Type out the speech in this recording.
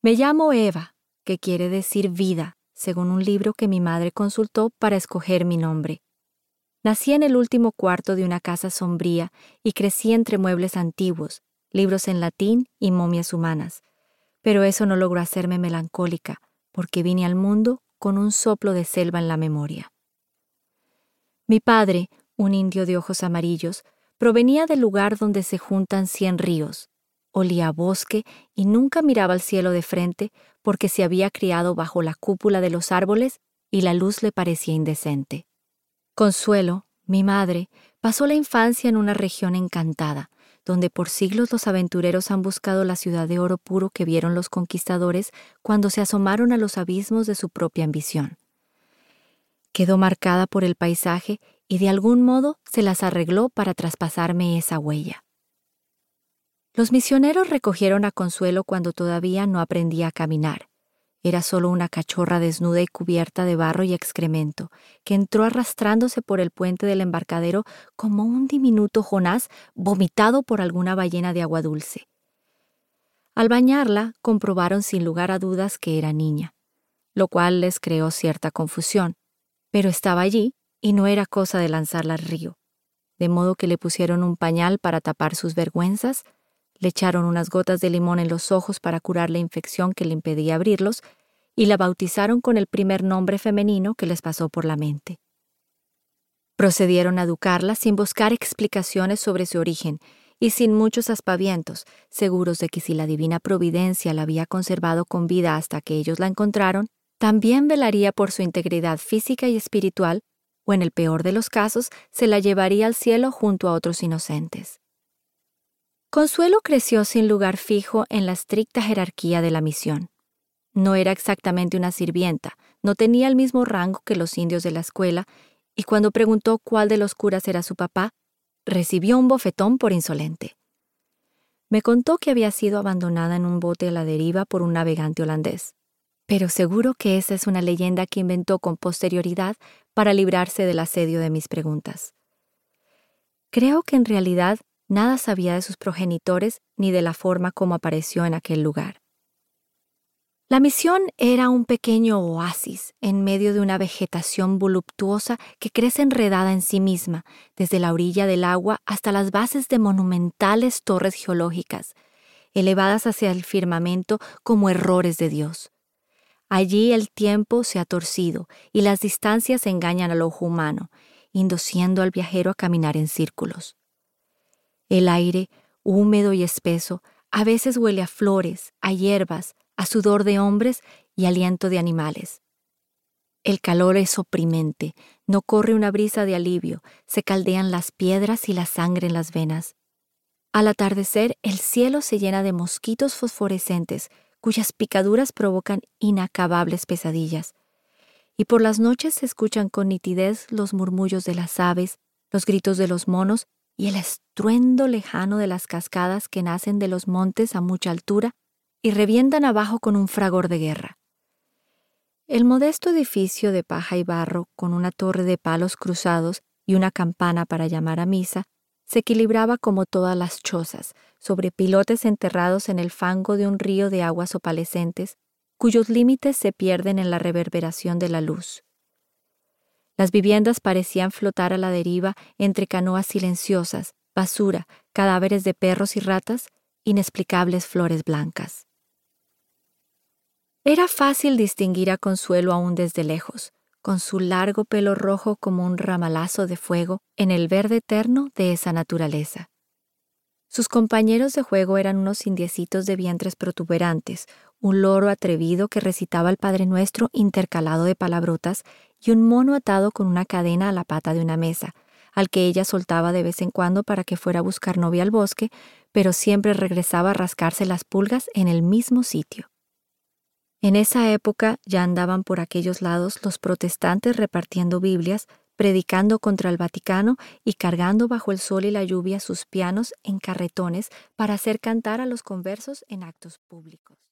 Me llamo Eva, que quiere decir vida, según un libro que mi madre consultó para escoger mi nombre. Nací en el último cuarto de una casa sombría y crecí entre muebles antiguos, libros en latín y momias humanas. Pero eso no logró hacerme melancólica, porque vine al mundo con un soplo de selva en la memoria. Mi padre, un indio de ojos amarillos, provenía del lugar donde se juntan cien ríos. Olía a bosque y nunca miraba al cielo de frente porque se había criado bajo la cúpula de los árboles y la luz le parecía indecente. Consuelo, mi madre, pasó la infancia en una región encantada, donde por siglos los aventureros han buscado la ciudad de oro puro que vieron los conquistadores cuando se asomaron a los abismos de su propia ambición. Quedó marcada por el paisaje y de algún modo se las arregló para traspasarme esa huella. Los misioneros recogieron a Consuelo cuando todavía no aprendía a caminar. Era solo una cachorra desnuda y cubierta de barro y excremento, que entró arrastrándose por el puente del embarcadero como un diminuto Jonás vomitado por alguna ballena de agua dulce. Al bañarla, comprobaron sin lugar a dudas que era niña, lo cual les creó cierta confusión, pero estaba allí y no era cosa de lanzarla al río, de modo que le pusieron un pañal para tapar sus vergüenzas, le echaron unas gotas de limón en los ojos para curar la infección que le impedía abrirlos y la bautizaron con el primer nombre femenino que les pasó por la mente. Procedieron a educarla sin buscar explicaciones sobre su origen y sin muchos aspavientos, seguros de que si la divina providencia la había conservado con vida hasta que ellos la encontraron, también velaría por su integridad física y espiritual, o en el peor de los casos, se la llevaría al cielo junto a otros inocentes. Consuelo creció sin lugar fijo en la estricta jerarquía de la misión. No era exactamente una sirvienta, no tenía el mismo rango que los indios de la escuela, y cuando preguntó cuál de los curas era su papá, recibió un bofetón por insolente. Me contó que había sido abandonada en un bote a la deriva por un navegante holandés, pero seguro que esa es una leyenda que inventó con posterioridad para librarse del asedio de mis preguntas. Creo que en realidad Nada sabía de sus progenitores ni de la forma como apareció en aquel lugar. La misión era un pequeño oasis en medio de una vegetación voluptuosa que crece enredada en sí misma, desde la orilla del agua hasta las bases de monumentales torres geológicas, elevadas hacia el firmamento como errores de Dios. Allí el tiempo se ha torcido y las distancias engañan al ojo humano, induciendo al viajero a caminar en círculos. El aire, húmedo y espeso, a veces huele a flores, a hierbas, a sudor de hombres y aliento de animales. El calor es oprimente, no corre una brisa de alivio, se caldean las piedras y la sangre en las venas. Al atardecer, el cielo se llena de mosquitos fosforescentes, cuyas picaduras provocan inacabables pesadillas. Y por las noches se escuchan con nitidez los murmullos de las aves, los gritos de los monos y el estruendo lejano de las cascadas que nacen de los montes a mucha altura y revientan abajo con un fragor de guerra. El modesto edificio de paja y barro, con una torre de palos cruzados y una campana para llamar a misa, se equilibraba como todas las chozas, sobre pilotes enterrados en el fango de un río de aguas opalescentes, cuyos límites se pierden en la reverberación de la luz. Las viviendas parecían flotar a la deriva entre canoas silenciosas, basura, cadáveres de perros y ratas, inexplicables flores blancas. Era fácil distinguir a Consuelo aún desde lejos, con su largo pelo rojo como un ramalazo de fuego en el verde eterno de esa naturaleza. Sus compañeros de juego eran unos indiecitos de vientres protuberantes, un loro atrevido que recitaba el Padre Nuestro intercalado de palabrotas y un mono atado con una cadena a la pata de una mesa, al que ella soltaba de vez en cuando para que fuera a buscar novia al bosque, pero siempre regresaba a rascarse las pulgas en el mismo sitio. En esa época ya andaban por aquellos lados los protestantes repartiendo Biblias, predicando contra el Vaticano y cargando bajo el sol y la lluvia sus pianos en carretones para hacer cantar a los conversos en actos públicos.